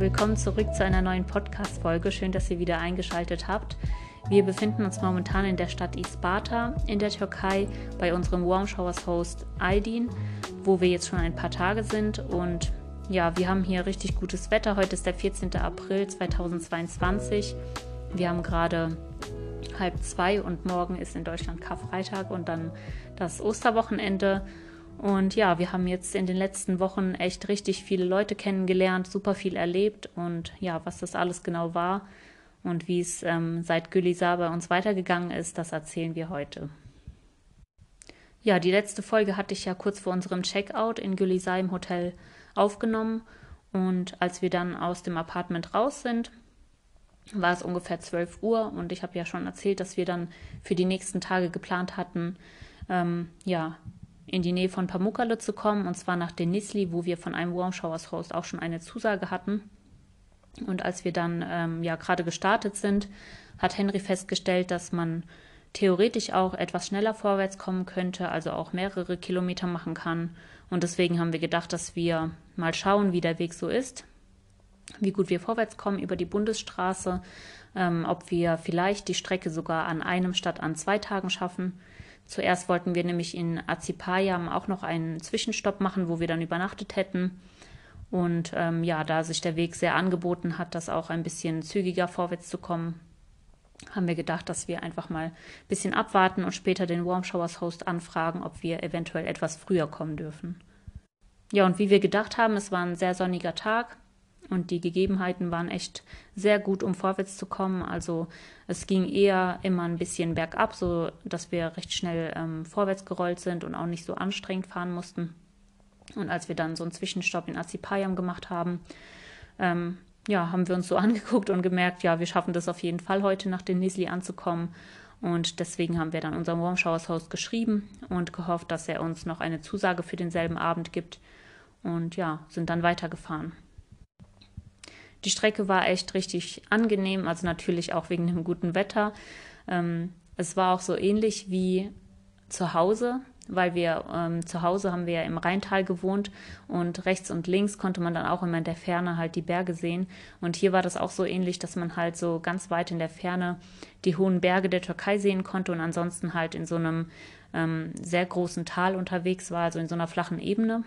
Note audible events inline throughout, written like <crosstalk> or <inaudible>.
willkommen zurück zu einer neuen Podcast-Folge. Schön, dass ihr wieder eingeschaltet habt. Wir befinden uns momentan in der Stadt Isparta in der Türkei bei unserem Warm Showers Host Aydin, wo wir jetzt schon ein paar Tage sind. Und ja, wir haben hier richtig gutes Wetter. Heute ist der 14. April 2022. Wir haben gerade halb zwei und morgen ist in Deutschland Karfreitag und dann das Osterwochenende. Und ja, wir haben jetzt in den letzten Wochen echt richtig viele Leute kennengelernt, super viel erlebt und ja, was das alles genau war und wie es ähm, seit Gülizar bei uns weitergegangen ist, das erzählen wir heute. Ja, die letzte Folge hatte ich ja kurz vor unserem Checkout in Gülizar im Hotel aufgenommen und als wir dann aus dem Apartment raus sind, war es ungefähr 12 Uhr und ich habe ja schon erzählt, dass wir dann für die nächsten Tage geplant hatten, ähm, ja, in die Nähe von Pamukkale zu kommen, und zwar nach Denizli, wo wir von einem Warm Showers Host auch schon eine Zusage hatten. Und als wir dann ähm, ja gerade gestartet sind, hat Henry festgestellt, dass man theoretisch auch etwas schneller vorwärts kommen könnte, also auch mehrere Kilometer machen kann. Und deswegen haben wir gedacht, dass wir mal schauen, wie der Weg so ist, wie gut wir vorwärts kommen über die Bundesstraße, ähm, ob wir vielleicht die Strecke sogar an einem statt an zwei Tagen schaffen. Zuerst wollten wir nämlich in Azipayam auch noch einen Zwischenstopp machen, wo wir dann übernachtet hätten. Und ähm, ja, da sich der Weg sehr angeboten hat, das auch ein bisschen zügiger vorwärts zu kommen, haben wir gedacht, dass wir einfach mal ein bisschen abwarten und später den Warm Showers Host anfragen, ob wir eventuell etwas früher kommen dürfen. Ja, und wie wir gedacht haben, es war ein sehr sonniger Tag und die Gegebenheiten waren echt sehr gut, um vorwärts zu kommen. Also es ging eher immer ein bisschen bergab, so dass wir recht schnell ähm, vorwärts gerollt sind und auch nicht so anstrengend fahren mussten. Und als wir dann so einen Zwischenstopp in Azipayam gemacht haben, ähm, ja, haben wir uns so <laughs> angeguckt und gemerkt, ja, wir schaffen das auf jeden Fall heute nach den Nisli anzukommen. Und deswegen haben wir dann unserem Warm Showers Host geschrieben und gehofft, dass er uns noch eine Zusage für denselben Abend gibt. Und ja, sind dann weitergefahren. Die Strecke war echt richtig angenehm, also natürlich auch wegen dem guten Wetter. Ähm, es war auch so ähnlich wie zu Hause, weil wir ähm, zu Hause haben wir ja im Rheintal gewohnt und rechts und links konnte man dann auch immer in der Ferne halt die Berge sehen. Und hier war das auch so ähnlich, dass man halt so ganz weit in der Ferne die hohen Berge der Türkei sehen konnte und ansonsten halt in so einem ähm, sehr großen Tal unterwegs war, also in so einer flachen Ebene.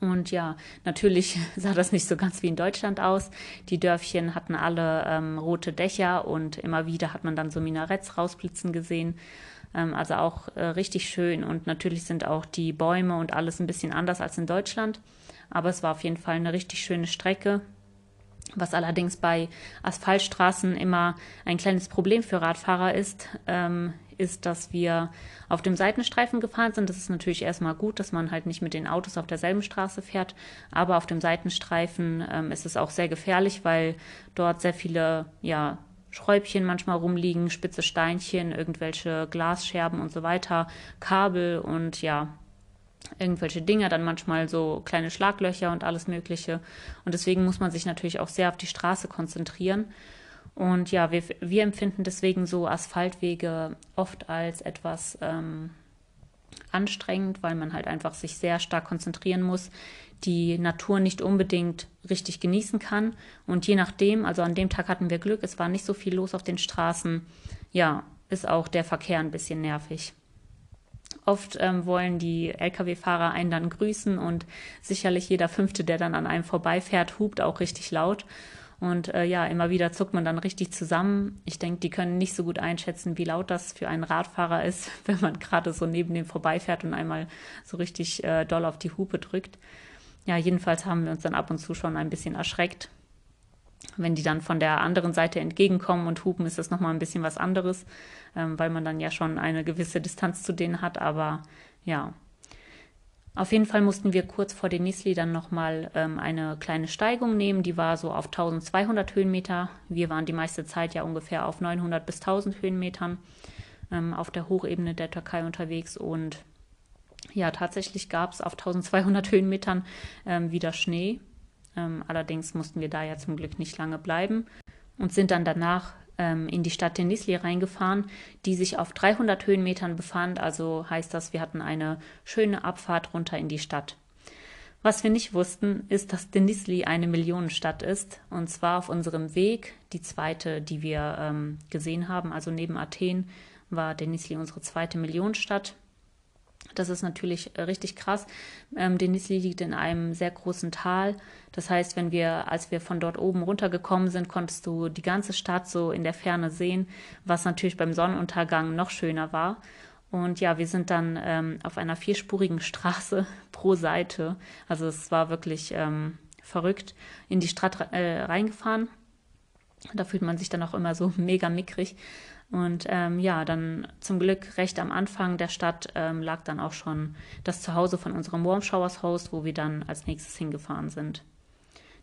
Und ja, natürlich <laughs> sah das nicht so ganz wie in Deutschland aus. Die Dörfchen hatten alle ähm, rote Dächer und immer wieder hat man dann so Minaretts rausblitzen gesehen. Ähm, also auch äh, richtig schön. Und natürlich sind auch die Bäume und alles ein bisschen anders als in Deutschland. Aber es war auf jeden Fall eine richtig schöne Strecke. Was allerdings bei Asphaltstraßen immer ein kleines Problem für Radfahrer ist, ähm, ist, dass wir auf dem Seitenstreifen gefahren sind. Das ist natürlich erstmal gut, dass man halt nicht mit den Autos auf derselben Straße fährt. Aber auf dem Seitenstreifen ähm, ist es auch sehr gefährlich, weil dort sehr viele, ja, Schräubchen manchmal rumliegen, spitze Steinchen, irgendwelche Glasscherben und so weiter, Kabel und ja, irgendwelche Dinger, dann manchmal so kleine Schlaglöcher und alles Mögliche. Und deswegen muss man sich natürlich auch sehr auf die Straße konzentrieren. Und ja, wir, wir empfinden deswegen so Asphaltwege oft als etwas ähm, anstrengend, weil man halt einfach sich sehr stark konzentrieren muss, die Natur nicht unbedingt richtig genießen kann. Und je nachdem, also an dem Tag hatten wir Glück, es war nicht so viel los auf den Straßen, ja, ist auch der Verkehr ein bisschen nervig. Oft ähm, wollen die Lkw-Fahrer einen dann grüßen und sicherlich jeder Fünfte, der dann an einem vorbeifährt, hupt auch richtig laut. Und äh, ja, immer wieder zuckt man dann richtig zusammen. Ich denke, die können nicht so gut einschätzen, wie laut das für einen Radfahrer ist, <laughs> wenn man gerade so neben dem vorbeifährt und einmal so richtig äh, doll auf die Hupe drückt. Ja, jedenfalls haben wir uns dann ab und zu schon ein bisschen erschreckt. Wenn die dann von der anderen Seite entgegenkommen und hupen, ist das nochmal ein bisschen was anderes, ähm, weil man dann ja schon eine gewisse Distanz zu denen hat. Aber ja, auf jeden Fall mussten wir kurz vor den Nisli dann nochmal ähm, eine kleine Steigung nehmen. Die war so auf 1200 Höhenmeter. Wir waren die meiste Zeit ja ungefähr auf 900 bis 1000 Höhenmetern ähm, auf der Hochebene der Türkei unterwegs. Und ja, tatsächlich gab es auf 1200 Höhenmetern ähm, wieder Schnee. Ähm, allerdings mussten wir da ja zum Glück nicht lange bleiben und sind dann danach ähm, in die Stadt Denizli reingefahren, die sich auf 300 Höhenmetern befand. Also heißt das, wir hatten eine schöne Abfahrt runter in die Stadt. Was wir nicht wussten, ist, dass Denizli eine Millionenstadt ist. Und zwar auf unserem Weg, die zweite, die wir ähm, gesehen haben, also neben Athen, war Denizli unsere zweite Millionenstadt. Das ist natürlich äh, richtig krass. Ähm, Denizli liegt in einem sehr großen Tal. Das heißt, wenn wir, als wir von dort oben runtergekommen sind, konntest du die ganze Stadt so in der Ferne sehen, was natürlich beim Sonnenuntergang noch schöner war. Und ja, wir sind dann ähm, auf einer vierspurigen <laughs> Straße pro Seite, also es war wirklich ähm, verrückt, in die Stadt äh, reingefahren. Da fühlt man sich dann auch immer so <laughs> mega mickrig. Und ähm, ja, dann zum Glück recht am Anfang der Stadt ähm, lag dann auch schon das Zuhause von unserem Warm Showers Host, wo wir dann als nächstes hingefahren sind.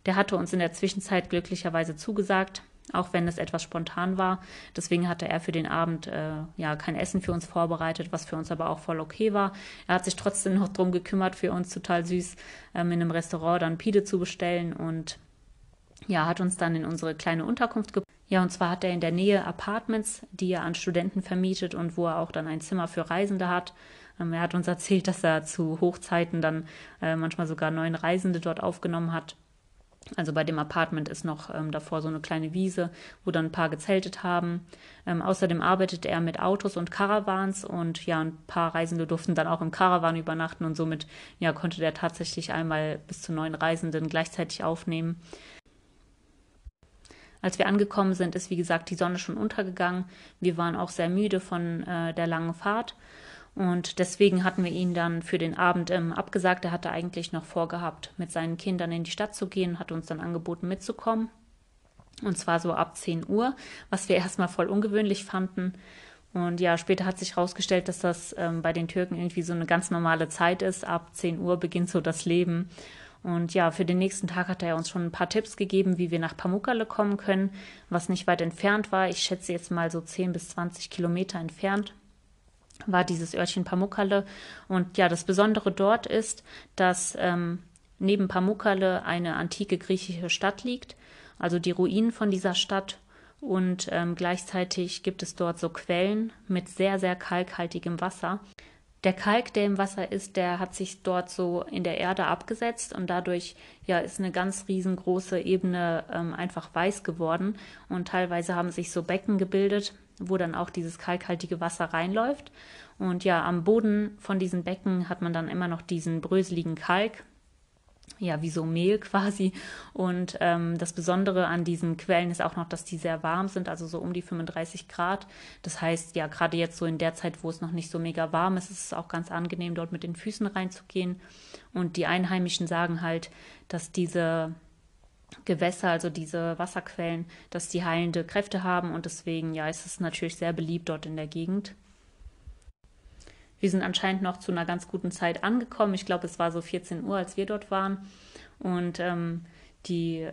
Der hatte uns in der Zwischenzeit glücklicherweise zugesagt, auch wenn es etwas spontan war. Deswegen hatte er für den Abend äh, ja kein Essen für uns vorbereitet, was für uns aber auch voll okay war. Er hat sich trotzdem noch darum gekümmert, für uns total süß ähm, in einem Restaurant dann Pide zu bestellen und ja, hat uns dann in unsere kleine Unterkunft gebracht. Ja, und zwar hat er in der Nähe Apartments, die er an Studenten vermietet und wo er auch dann ein Zimmer für Reisende hat. Ähm, er hat uns <laughs> erzählt, dass er zu Hochzeiten dann äh, manchmal sogar neun Reisende dort aufgenommen hat. Also bei dem Apartment ist noch ähm, davor so eine kleine Wiese, wo dann ein paar gezeltet haben. Ähm, außerdem arbeitet er mit Autos und Caravans und ja, ein paar Reisende durften dann auch im Caravan übernachten und somit ja, konnte der tatsächlich einmal bis zu neun Reisenden gleichzeitig aufnehmen. Als wir angekommen sind, ist wie gesagt die Sonne schon untergegangen. Wir waren auch sehr müde von äh, der langen Fahrt und deswegen hatten wir ihn dann für den Abend ähm, abgesagt. Er hatte eigentlich noch vorgehabt, mit seinen Kindern in die Stadt zu gehen, hat uns dann angeboten, mitzukommen. Und zwar so ab 10 Uhr, was wir <laughs> erstmal voll ungewöhnlich fanden. Und ja, später hat sich herausgestellt, dass das ähm, bei den Türken irgendwie so eine ganz normale Zeit ist. Ab 10 Uhr beginnt so das Leben. Und ja, für den nächsten Tag hat er uns schon ein paar Tipps gegeben, wie wir nach Pamukkale kommen können, was nicht weit entfernt war. Ich schätze jetzt mal so 10 bis 20 Kilometer entfernt war dieses Örtchen Pamukkale. Und ja, das Besondere dort ist, dass ähm, neben Pamukkale eine antike griechische Stadt liegt, also die Ruinen von dieser Stadt. Und ähm, gleichzeitig gibt es dort so Quellen mit sehr, sehr kalkhaltigem Wasser. Der Kalk, der im Wasser ist, der hat sich dort so in der Erde abgesetzt und dadurch ja ist eine ganz riesengroße Ebene ähm, einfach weiß geworden und teilweise haben sich so Becken gebildet, wo dann auch dieses kalkhaltige Wasser reinläuft. Und ja, am Boden von diesen Becken hat man dann immer noch diesen bröseligen Kalk, ja, wie so Mehl <laughs> quasi. Und ähm, das Besondere an diesen Quellen ist auch noch, dass die sehr warm sind, also so um die 35 Grad. Das heißt, ja, gerade jetzt so in der Zeit, wo es noch nicht so mega warm ist, ist es auch ganz angenehm, dort mit den Füßen reinzugehen. Und die Einheimischen sagen halt, dass diese Gewässer, also diese Wasserquellen, dass die heilende Kräfte haben und deswegen ja, ist es natürlich sehr beliebt dort in der Gegend. Wir sind anscheinend noch zu einer ganz guten Zeit angekommen. Ich glaube, es war so 14 Uhr, als wir dort waren. Und ähm, die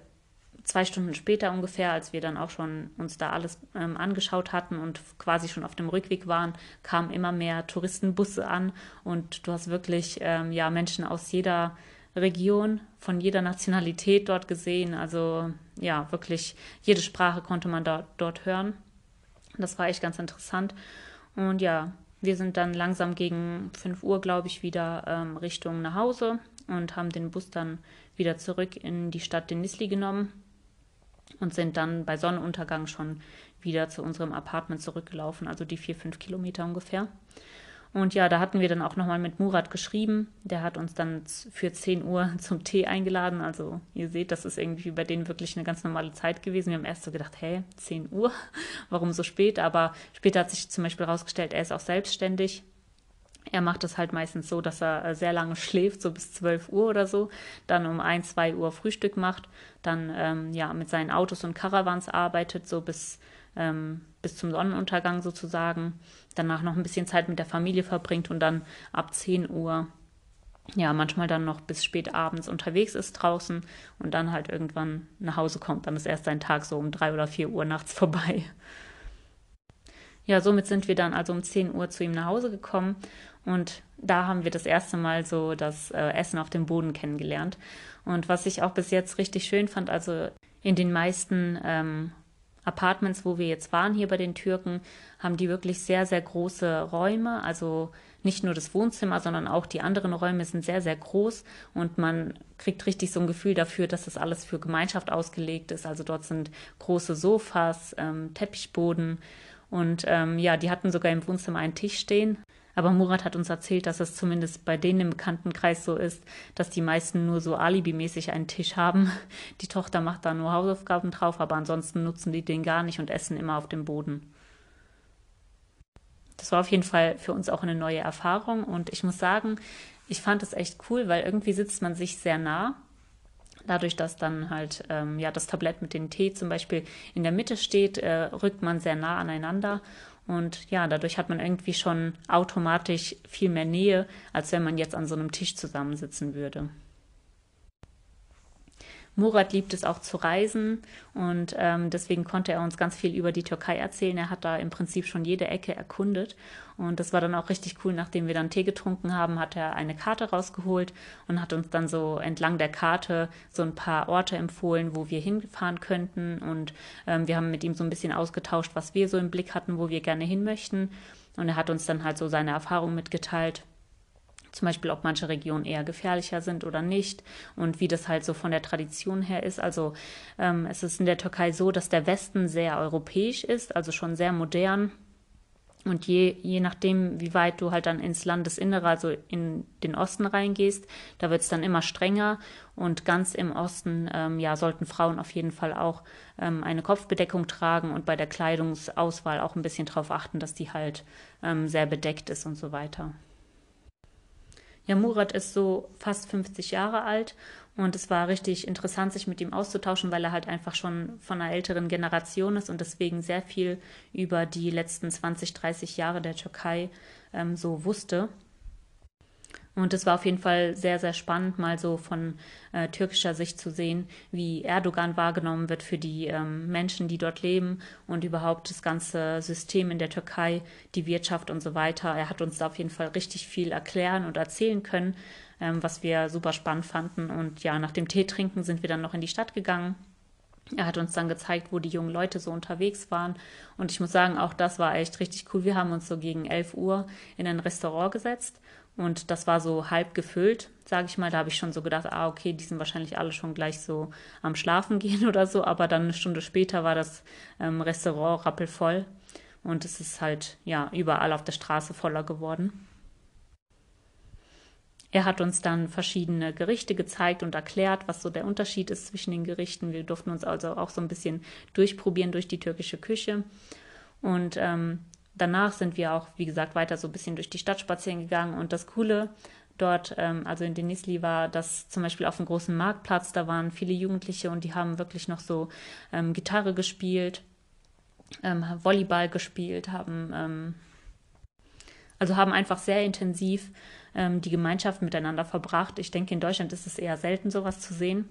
zwei Stunden später ungefähr, als wir dann auch schon uns da alles ähm, angeschaut hatten und quasi schon auf dem Rückweg waren, kamen immer mehr Touristenbusse an und du hast wirklich ähm, ja Menschen aus jeder Region, von jeder Nationalität dort gesehen. Also ja, wirklich jede Sprache konnte man da, dort hören. Das war echt ganz interessant. Und ja, wir sind dann langsam gegen 5 Uhr, glaube ich, wieder ähm, Richtung nach Hause und haben den Bus dann wieder zurück in die Stadt Denizli genommen und sind dann bei Sonnenuntergang schon wieder zu unserem Apartment zurückgelaufen, also die vier, fünf Kilometer ungefähr. Und ja, da hatten wir dann auch nochmal mit Murat geschrieben. Der hat uns dann für 10 Uhr <laughs> zum Tee eingeladen. Also ihr seht, das ist irgendwie bei denen wirklich eine ganz normale Zeit gewesen. Wir haben erst so gedacht, hä, 10 Uhr? <laughs> Warum so spät? Aber später hat sich zum Beispiel herausgestellt, er ist auch selbstständig. Er macht es halt meistens so, dass er äh, sehr lange <laughs> schläft, so bis 12 Uhr oder so, dann um 1, 2 Uhr Frühstück macht, dann ähm, ja mit seinen Autos und Caravans arbeitet, so bis ähm, bis zum Sonnenuntergang sozusagen, danach noch ein bisschen Zeit mit der Familie verbringt und dann ab 10 Uhr ja, manchmal dann noch bis spät abends unterwegs ist draußen und dann halt irgendwann nach Hause kommt. Dann ist erst sein Tag so um drei oder vier Uhr nachts <laughs> vorbei. Ja, somit sind wir dann also um 10 Uhr zu ihm nach Hause gekommen und da haben wir das erste Mal so das äh, Essen auf dem Boden kennengelernt. Und was ich auch bis jetzt richtig schön fand, also in den meisten ähm, Apartments, wo wir jetzt waren hier bei den Türken, haben die wirklich sehr, sehr große Räume. Also nicht nur das Wohnzimmer, sondern auch die anderen Räume sind sehr, sehr groß und man kriegt richtig so ein Gefühl dafür, dass das alles für Gemeinschaft ausgelegt ist. Also dort sind große Sofas, ähm, Teppichboden und ähm, ja, die hatten sogar im Wohnzimmer einen Tisch stehen. Aber Murat hat uns erzählt, dass es zumindest bei denen im Bekanntenkreis so ist, dass die meisten nur so alibimäßig einen Tisch haben. Die Tochter macht da nur Hausaufgaben drauf, aber ansonsten nutzen die den gar nicht und essen immer auf dem Boden. Das war auf jeden Fall für uns auch eine neue Erfahrung und ich muss sagen, ich fand es echt cool, weil irgendwie sitzt man sich sehr nah. Dadurch, dass dann halt ähm, ja das Tablett mit dem Tee zum Beispiel in der Mitte steht, äh, rückt man sehr nah aneinander und ja, dadurch hat man irgendwie schon automatisch viel mehr Nähe, als wenn man jetzt an so einem Tisch zusammensitzen würde. Murat liebt es auch zu reisen und ähm, deswegen konnte er uns ganz viel über die Türkei erzählen. Er hat da im Prinzip schon jede Ecke erkundet und das war dann auch richtig cool. Nachdem wir dann Tee getrunken haben, hat er eine Karte rausgeholt und hat uns dann so entlang der Karte so ein paar Orte empfohlen, wo wir hinfahren könnten und ähm, wir haben mit ihm so ein bisschen ausgetauscht, was wir so im Blick hatten, wo wir gerne hin möchten und er hat uns dann halt so seine Erfahrungen mitgeteilt zum Beispiel ob manche Regionen eher gefährlicher sind oder nicht und wie das halt so von der Tradition her ist. Also ähm, es ist in der Türkei so, dass der Westen sehr europäisch ist, also schon sehr modern. Und je, je nachdem, wie weit du halt dann ins Landesinnere, also in den Osten reingehst, da wird es dann immer strenger. Und ganz im Osten, ähm, ja, sollten Frauen auf jeden Fall auch ähm, eine Kopfbedeckung tragen und bei der Kleidungsauswahl auch ein bisschen darauf achten, dass die halt ähm, sehr bedeckt ist und so weiter. Ja, Murat ist so fast 50 Jahre alt und es war richtig interessant, sich mit ihm auszutauschen, weil er halt einfach schon von einer älteren Generation ist und deswegen sehr viel über die letzten 20, 30 Jahre der Türkei ähm, so wusste. Und es war auf jeden Fall sehr, sehr spannend, mal so von äh, türkischer Sicht zu sehen, wie Erdogan wahrgenommen wird für die ähm, Menschen, die dort leben und überhaupt das ganze System in der Türkei, die Wirtschaft und so weiter. Er hat uns da auf jeden Fall richtig viel erklären und erzählen können, ähm, was wir super spannend fanden. Und ja, nach dem Tee trinken sind wir dann noch in die Stadt gegangen. Er hat uns dann gezeigt, wo die jungen Leute so unterwegs waren. Und ich muss sagen, auch das war echt richtig cool. Wir haben uns so gegen 11 Uhr in ein Restaurant gesetzt und das war so halb gefüllt, sage ich mal. Da habe ich schon so gedacht, ah, okay, die sind wahrscheinlich alle schon gleich so am Schlafen gehen <laughs> oder so. Aber dann eine Stunde später war das ähm, Restaurant rappelvoll. Und es ist halt, ja, überall auf der Straße voller geworden. Er hat uns dann verschiedene Gerichte gezeigt und erklärt, was so der Unterschied ist zwischen den Gerichten. Wir durften uns also auch so ein bisschen durchprobieren durch die türkische Küche. Und ähm, danach sind wir auch, wie gesagt, weiter so ein bisschen durch die Stadt spazieren gegangen. Und das Coole dort, ähm, also in Denisli, war, dass zum Beispiel auf dem großen Marktplatz, da waren viele Jugendliche und die haben wirklich noch so ähm, Gitarre gespielt, ähm, Volleyball gespielt, haben ähm, also haben einfach sehr intensiv ähm, die Gemeinschaft miteinander verbracht. Ich denke, in Deutschland ist es eher selten, sowas zu sehen.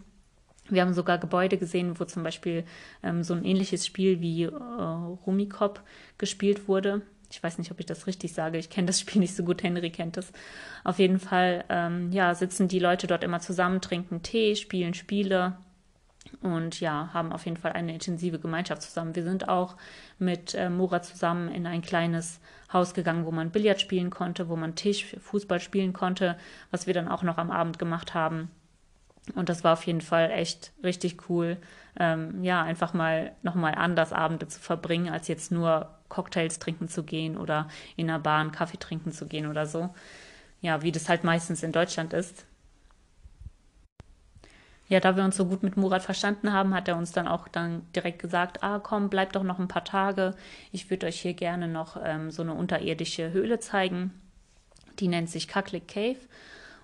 Wir haben sogar Gebäude gesehen, wo zum Beispiel ähm, so ein ähnliches Spiel wie äh, Rumikop gespielt wurde. Ich weiß nicht, ob ich das richtig sage. Ich kenne das <laughs> Spiel nicht so gut. Henry kennt es. Auf jeden Fall, ähm, ja, sitzen die Leute dort immer zusammen, trinken Tee, spielen Spiele und ja, haben auf jeden Fall eine intensive Gemeinschaft zusammen. Wir sind auch mit äh, Mora zusammen in ein kleines Haus gegangen, wo man Billard spielen konnte, wo man Tisch, Fußball spielen konnte, was wir dann auch noch am Abend gemacht haben. Und das war auf jeden Fall echt richtig cool, ähm, ja, einfach mal nochmal anders Abende zu verbringen, als jetzt nur Cocktails trinken zu gehen oder in einer einen Kaffee trinken zu gehen oder so. Ja, wie das halt meistens in Deutschland ist. Ja, da wir uns so gut mit Murat verstanden haben, hat er uns dann auch dann direkt gesagt, ah komm, bleibt doch noch ein paar Tage. Ich würde euch hier gerne noch ähm, so eine unterirdische Höhle zeigen. Die nennt sich Kaklik Cave.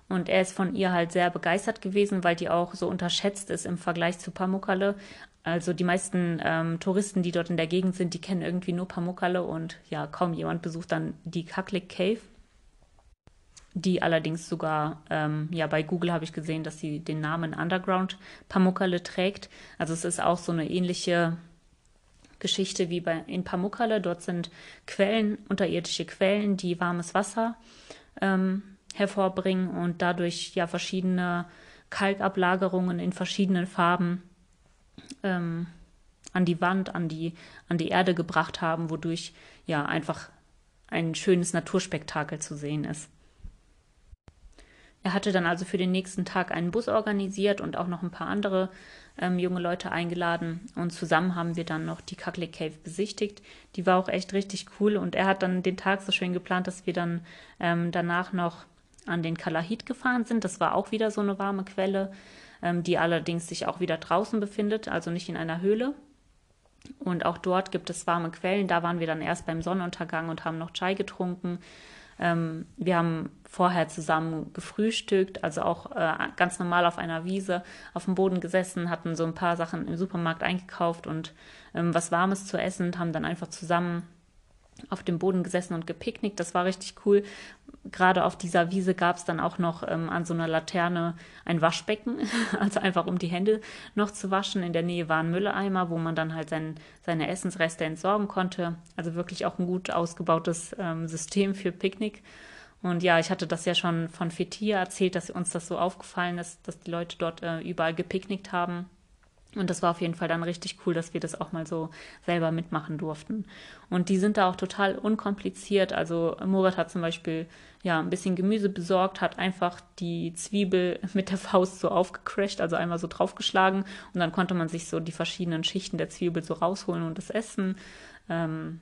Und er ist von ihr halt sehr begeistert gewesen, weil die auch so unterschätzt ist im Vergleich zu Pamukkale. Also die meisten ähm, Touristen, die dort in der Gegend sind, die kennen irgendwie nur Pamukkale und ja, kaum jemand besucht dann die Kaklik Cave. Die allerdings sogar, ähm, ja, bei Google habe ich gesehen, dass sie den Namen Underground Pamukkale trägt. Also es ist auch so eine ähnliche Geschichte wie bei, in Pamukkale. Dort sind Quellen, unterirdische Quellen, die warmes Wasser ähm, hervorbringen und dadurch ja verschiedene Kalkablagerungen in verschiedenen Farben ähm, an die Wand, an die, an die Erde gebracht haben, wodurch ja einfach ein schönes Naturspektakel zu sehen ist. Er hatte dann also für den nächsten Tag einen Bus organisiert und auch noch ein paar andere ähm, junge Leute eingeladen. Und zusammen haben wir dann noch die Cucklee Cave besichtigt. Die war auch echt richtig cool. Und er hat dann den Tag so schön geplant, dass wir dann ähm, danach noch an den Kalahit gefahren sind. Das war auch wieder so eine warme Quelle, ähm, die allerdings sich auch wieder draußen befindet, also nicht in einer Höhle. Und auch dort gibt es warme Quellen. Da waren wir dann erst beim Sonnenuntergang und haben noch Chai getrunken. Ähm, wir haben vorher zusammen gefrühstückt, also auch äh, ganz normal auf einer Wiese auf dem Boden gesessen, hatten so ein paar Sachen im Supermarkt eingekauft und ähm, was Warmes zu essen, haben dann einfach zusammen auf dem Boden gesessen und gepicknickt. Das war richtig cool. Gerade auf dieser Wiese gab es dann auch noch ähm, an so einer Laterne ein Waschbecken, <laughs> also einfach um die Hände noch zu waschen. In der Nähe war ein Mülleimer, wo man dann halt sein, seine Essensreste entsorgen konnte. Also wirklich auch ein gut ausgebautes ähm, System für Picknick. Und ja, ich hatte das ja schon von Fetia erzählt, dass uns das so aufgefallen ist, dass die Leute dort äh, überall gepicknickt haben. Und das war auf jeden Fall dann richtig cool, dass wir das auch mal so selber mitmachen durften. Und die sind da auch total unkompliziert. Also Murat hat zum Beispiel ja ein bisschen Gemüse besorgt, hat einfach die Zwiebel <laughs> mit der Faust so aufgecrashed, also einmal so draufgeschlagen. Und dann konnte man sich so die verschiedenen Schichten der Zwiebel so rausholen und das essen. Ähm,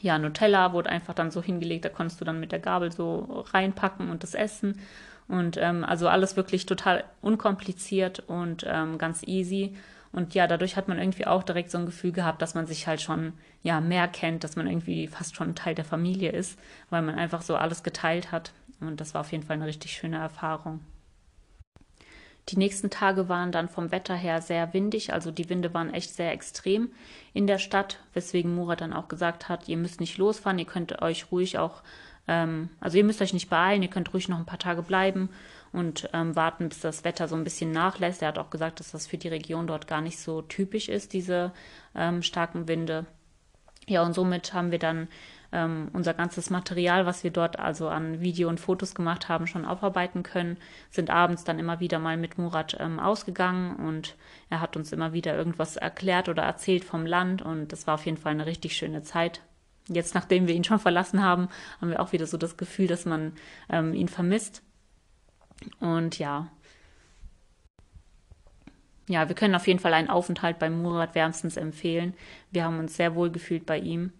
ja, Nutella wurde einfach dann so hingelegt, da konntest du dann mit der Gabel so reinpacken und das essen. Und ähm, also alles wirklich total unkompliziert und ähm, ganz easy. Und ja, dadurch hat man irgendwie auch direkt so ein Gefühl gehabt, dass man sich halt schon ja mehr kennt, dass man irgendwie fast schon Teil der Familie ist, weil man einfach so alles geteilt hat. Und das war auf jeden Fall eine richtig schöne Erfahrung. Die nächsten Tage waren dann vom Wetter her sehr windig, also die Winde waren echt sehr extrem in der Stadt, weswegen Murat dann auch gesagt hat, ihr müsst nicht losfahren, ihr könnt euch ruhig auch ähm, also ihr müsst euch nicht beeilen, ihr könnt ruhig noch ein paar Tage bleiben und ähm, warten, bis das Wetter so ein bisschen nachlässt. Er hat auch gesagt, dass das für die Region dort gar nicht so typisch ist, diese ähm, starken Winde. Ja, und somit haben wir dann ähm, unser ganzes Material, was wir dort also an Video und Fotos gemacht haben, schon aufarbeiten können, sind abends dann immer wieder mal mit Murat ähm, ausgegangen und er hat uns immer wieder irgendwas erklärt oder erzählt vom Land und das war auf jeden Fall eine richtig schöne Zeit jetzt, nachdem wir ihn schon verlassen haben, haben wir auch wieder so das Gefühl, dass man ähm, ihn vermisst. Und ja. Ja, wir können auf jeden Fall einen Aufenthalt bei Murat wärmstens empfehlen. Wir haben uns sehr wohl gefühlt bei ihm.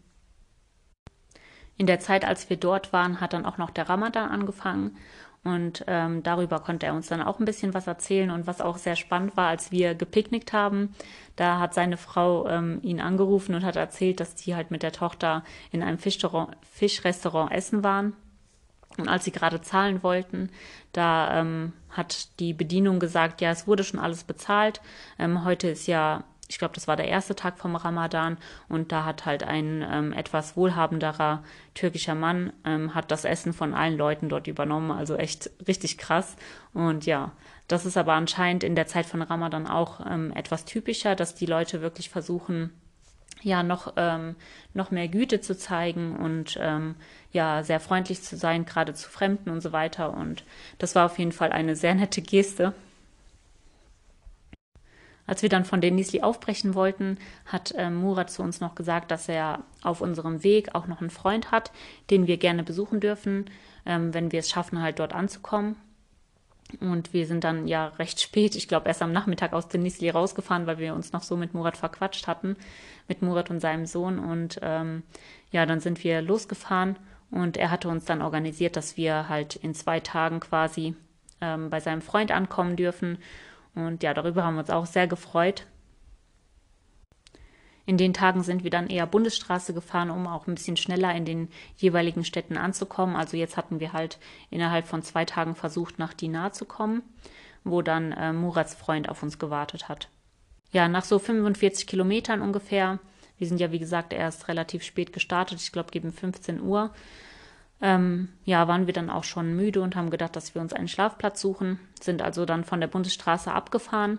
In der Zeit, als wir dort waren, hat dann auch noch der Ramadan angefangen und ähm, darüber konnte er uns dann auch ein bisschen was erzählen. Und was auch sehr spannend war, als wir gepicknickt haben, da hat seine Frau ähm, ihn angerufen und hat erzählt, dass die halt mit der Tochter in einem Fischrestaurant, essen waren. Und als sie gerade zahlen wollten, da ähm, hat die Bedienung gesagt, ja, es wurde schon alles bezahlt. Ähm, heute ist ja ich glaube, das war der erste Tag vom Ramadan und da hat halt ein ähm, etwas wohlhabenderer türkischer Mann ähm, hat das Essen von allen Leuten dort übernommen, also echt richtig krass. Und ja, das ist aber anscheinend in der Zeit von Ramadan auch ähm, etwas typischer, dass die Leute wirklich versuchen, ja noch ähm, noch mehr Güte zu zeigen und ähm, ja sehr freundlich zu sein, gerade zu Fremden und so weiter. Und das war auf jeden Fall eine sehr nette Geste als wir dann von Denisli aufbrechen wollten, hat äh, Murat zu uns noch gesagt, dass er auf unserem Weg auch noch einen Freund hat, den wir gerne besuchen dürfen, ähm, wenn wir es schaffen, halt dort anzukommen. Und wir sind dann ja recht spät, ich glaube erst am Nachmittag aus Denisli rausgefahren, weil wir uns noch so mit Murat verquatscht hatten, mit Murat und seinem Sohn. Und ähm, ja, dann sind wir losgefahren und er hatte uns dann organisiert, dass wir halt in zwei Tagen quasi ähm, bei seinem Freund ankommen dürfen und ja, darüber haben wir uns auch sehr gefreut. In den Tagen sind wir dann eher Bundesstraße gefahren, um auch ein bisschen schneller in den jeweiligen Städten anzukommen. Also jetzt hatten wir halt innerhalb von zwei Tagen versucht, nach Dinar zu kommen, wo dann äh, Murats Freund auf uns gewartet hat. Ja, nach so 45 Kilometern ungefähr, wir sind ja wie gesagt erst relativ spät gestartet, ich glaube gegen 15 Uhr, ähm, ja, waren wir dann auch schon müde und haben gedacht, dass wir uns einen Schlafplatz suchen, sind also dann von der Bundesstraße abgefahren.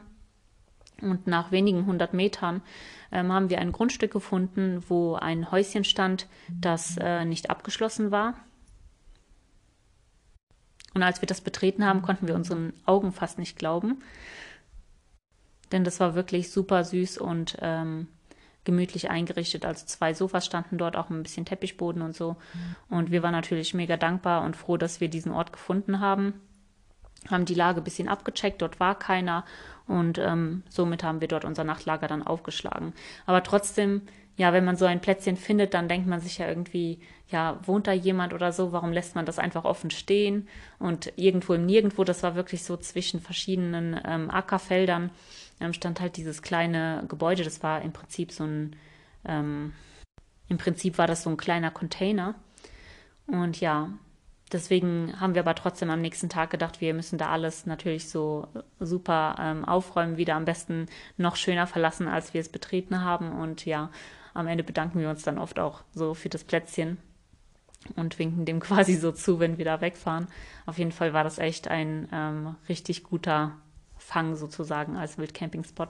Und nach wenigen hundert Metern ähm, haben wir ein Grundstück gefunden, wo ein Häuschen stand, das äh, nicht abgeschlossen war. Und als wir das betreten haben, konnten wir unseren Augen fast nicht glauben. Denn das war wirklich super süß und ähm, gemütlich eingerichtet. Also zwei Sofas standen dort, auch ein bisschen Teppichboden und so. Und wir waren natürlich mega dankbar und froh, dass wir diesen Ort gefunden haben. Haben die Lage ein bisschen abgecheckt, dort war keiner und ähm, somit haben wir dort unser Nachtlager dann aufgeschlagen. Aber trotzdem ja, wenn man so ein Plätzchen findet, dann denkt man sich ja irgendwie, ja, wohnt da jemand oder so, warum lässt man das einfach offen stehen? Und irgendwo im Nirgendwo, das war wirklich so zwischen verschiedenen ähm, Ackerfeldern, ähm, stand halt dieses kleine Gebäude, das war im Prinzip so ein, ähm, im Prinzip war das so ein kleiner Container. Und ja, deswegen haben wir aber trotzdem am nächsten Tag gedacht, wir müssen da alles natürlich so super ähm, aufräumen, wieder am besten noch schöner verlassen, als wir es betreten haben. Und ja, am Ende bedanken wir uns dann oft auch so für das Plätzchen und winken dem <laughs> quasi so zu, wenn wir da wegfahren. Auf jeden Fall war das echt ein ähm, richtig guter Fang sozusagen als Wildcamping-Spot.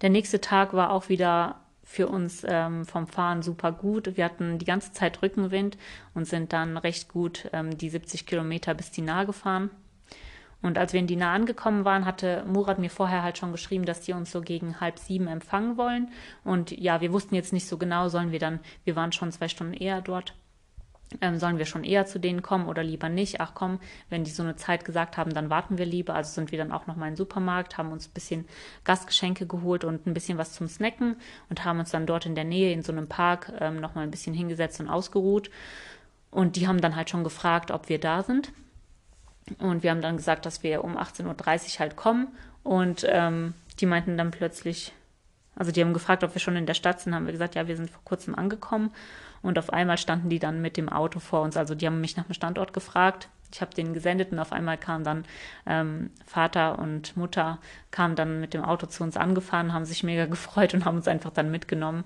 Der nächste Tag war auch wieder für uns ähm, vom Fahren super gut. Wir hatten die ganze Zeit Rückenwind und sind dann recht gut ähm, die 70 Kilometer bis die Nahe gefahren. Und als wir in Dina angekommen waren, hatte Murat mir vorher halt schon geschrieben, dass die uns so gegen halb sieben empfangen wollen. Und ja, wir wussten jetzt nicht so genau, sollen wir dann, wir waren schon zwei Stunden eher dort, ähm, sollen wir schon eher zu denen kommen oder lieber nicht? Ach komm, wenn die so eine Zeit gesagt haben, dann warten wir lieber. Also sind wir dann auch nochmal in den Supermarkt, haben uns ein bisschen Gastgeschenke geholt und ein bisschen was zum Snacken und haben uns dann dort in der Nähe in so einem Park ähm, nochmal ein bisschen hingesetzt und ausgeruht. Und die haben dann halt schon gefragt, ob wir da sind. Und wir haben dann gesagt, dass wir um 18.30 Uhr halt kommen. Und ähm, die meinten dann plötzlich, also die haben gefragt, ob wir schon in der Stadt sind, haben wir gesagt, ja, wir sind vor kurzem angekommen. Und auf einmal standen die dann mit dem Auto vor uns. Also die haben mich nach dem Standort gefragt. Ich habe denen gesendet und auf einmal kamen dann ähm, Vater und Mutter kamen dann mit dem Auto zu uns angefahren, haben sich mega <laughs> gefreut und haben uns einfach dann mitgenommen.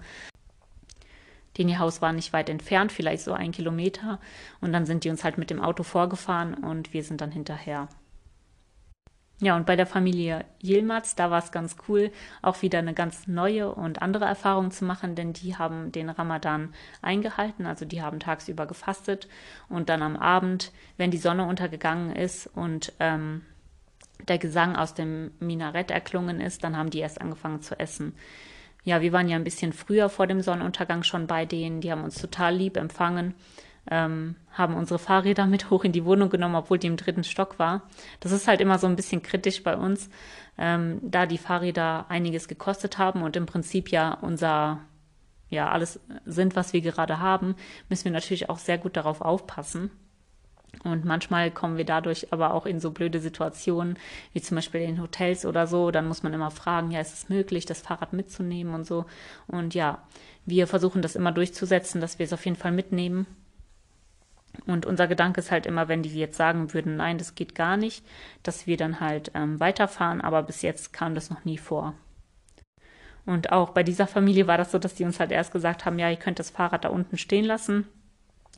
Den ihr Haus war nicht weit entfernt, vielleicht so ein Kilometer. Und dann sind die uns halt mit dem Auto vorgefahren und wir sind dann hinterher. Ja, und bei der Familie Yilmaz, da war es ganz cool, auch wieder eine ganz neue und andere Erfahrung zu machen, denn die haben den Ramadan eingehalten, also die haben tagsüber gefastet und dann am Abend, wenn die Sonne untergegangen ist und ähm, der Gesang aus dem Minarett erklungen ist, dann haben die erst angefangen zu essen ja, wir waren ja ein bisschen früher vor dem Sonnenuntergang schon bei denen. Die haben uns total lieb empfangen, ähm, haben unsere Fahrräder mit hoch in die Wohnung genommen, obwohl die im dritten Stock war. Das ist halt immer so ein bisschen kritisch bei uns, ähm, da die Fahrräder einiges gekostet haben und im Prinzip ja unser ja alles sind, was wir gerade haben, müssen wir natürlich auch sehr gut darauf aufpassen. Und manchmal kommen wir dadurch aber auch in so blöde Situationen, wie zum Beispiel in Hotels oder so. Dann muss man immer fragen, ja, ist es möglich, das Fahrrad mitzunehmen und so. Und ja, wir versuchen das immer durchzusetzen, dass wir es auf jeden Fall mitnehmen. Und unser Gedanke ist halt immer, wenn die jetzt sagen würden, nein, das geht gar nicht, dass wir dann halt ähm, weiterfahren. Aber bis jetzt kam das noch nie vor. Und auch bei dieser Familie war das so, dass die uns halt erst gesagt haben, ja, ihr könnt das Fahrrad da unten stehen lassen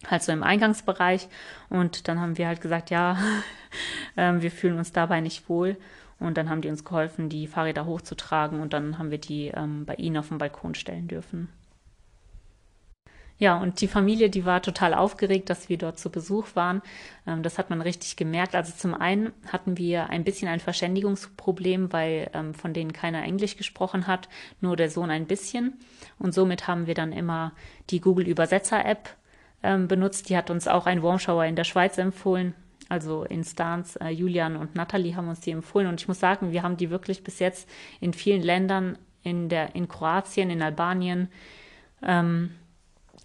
halt so im Eingangsbereich. Und dann haben wir halt gesagt, ja, <laughs> äh, wir fühlen uns dabei nicht wohl. Und dann haben die uns geholfen, die Fahrräder hochzutragen und dann haben wir die ähm, bei ihnen auf dem Balkon stellen dürfen. Ja, und die Familie, die war total aufgeregt, dass wir dort zu Besuch waren. Ähm, das hat man richtig gemerkt. Also zum einen hatten wir ein bisschen ein Verständigungsproblem, weil ähm, von denen keiner Englisch gesprochen hat, nur der Sohn ein bisschen. Und somit haben wir dann immer die Google Übersetzer App ähm, benutzt. Die hat uns auch ein Warmshower in der Schweiz empfohlen. Also in Stans, äh, Julian und Natalie haben uns die empfohlen. Und ich muss sagen, wir haben die wirklich bis jetzt in vielen Ländern, in, der, in Kroatien, in Albanien, ähm,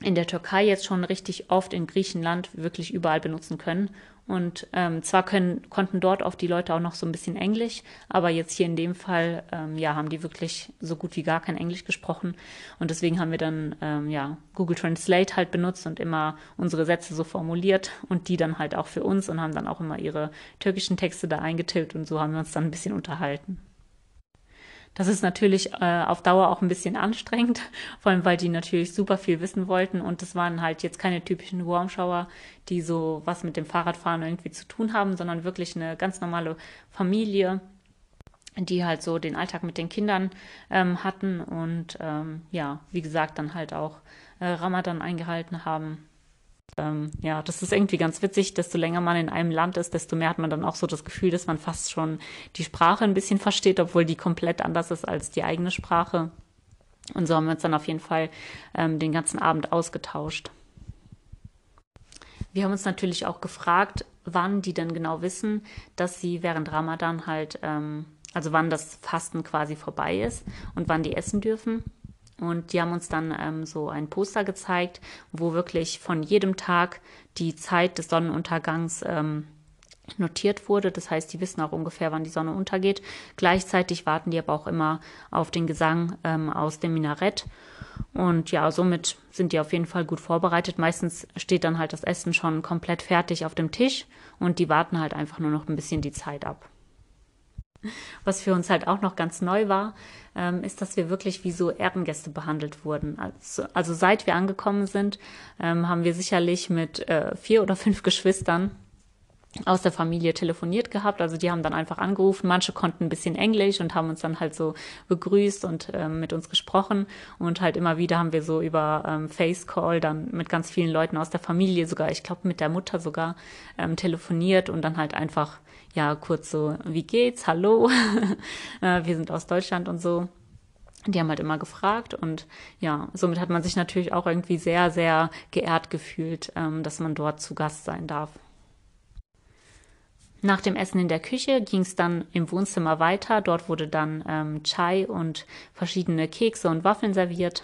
in der Türkei jetzt schon richtig oft, in Griechenland wirklich überall benutzen können. Und ähm, zwar können, konnten dort oft die Leute auch noch so ein bisschen Englisch, aber jetzt hier in dem Fall, ähm, ja, haben die wirklich so gut wie gar kein Englisch gesprochen. Und deswegen haben wir dann, ähm, ja, Google Translate halt benutzt und immer unsere Sätze so formuliert und die dann halt auch für uns und haben dann auch immer ihre türkischen Texte da eingetippt und so haben wir uns dann ein bisschen unterhalten. Das ist natürlich äh, auf Dauer auch ein bisschen anstrengend, <laughs> vor allem weil die natürlich super viel wissen wollten. Und das waren halt jetzt keine typischen Warmschauer, die so was mit dem Fahrradfahren irgendwie zu tun haben, sondern wirklich eine ganz normale Familie, die halt so den Alltag mit den Kindern ähm, hatten und ähm, ja, wie gesagt, dann halt auch äh, Ramadan eingehalten haben ähm, ja, das ist irgendwie ganz witzig. Desto länger man in einem Land ist, desto mehr hat man dann auch so das Gefühl, dass man fast schon die Sprache ein bisschen versteht, obwohl die komplett anders ist als die eigene Sprache. Und so haben wir uns dann auf jeden Fall ähm, den ganzen Abend ausgetauscht. Wir haben uns natürlich auch gefragt, wann die denn genau wissen, dass sie während Ramadan halt, ähm, also wann das Fasten quasi vorbei ist und wann die essen dürfen. Und die haben uns dann ähm, so ein Poster gezeigt, wo wirklich von jedem Tag die Zeit des Sonnenuntergangs ähm, notiert wurde. Das heißt, die wissen auch ungefähr, wann die Sonne untergeht. Gleichzeitig warten die aber auch immer auf den Gesang ähm, aus dem Minarett. Und ja, somit sind die auf jeden Fall gut vorbereitet. Meistens steht dann halt das Essen schon komplett fertig auf dem Tisch und die warten halt einfach nur noch ein bisschen die Zeit ab. Was für uns halt auch noch ganz neu war, ähm, ist, dass wir wirklich wie so Ehrengäste behandelt wurden. Also, also seit wir angekommen sind, ähm, haben wir sicherlich mit äh, vier oder fünf Geschwistern aus der Familie telefoniert gehabt. Also die haben dann einfach angerufen. Manche konnten ein bisschen Englisch und haben uns dann halt so begrüßt und ähm, mit uns gesprochen. Und halt immer wieder haben wir so über ähm, Facecall dann mit ganz vielen Leuten aus der Familie sogar, ich glaube mit der Mutter sogar, ähm, telefoniert und dann halt einfach, ja, kurz so, wie geht's? Hallo? <laughs> äh, wir sind aus Deutschland und so. Die haben halt immer gefragt und ja, somit hat man sich natürlich auch irgendwie sehr, sehr geehrt gefühlt, ähm, dass man dort zu Gast sein darf. Nach dem Essen in der Küche ging es dann im Wohnzimmer weiter. Dort wurde dann ähm, Chai und verschiedene Kekse und Waffeln serviert.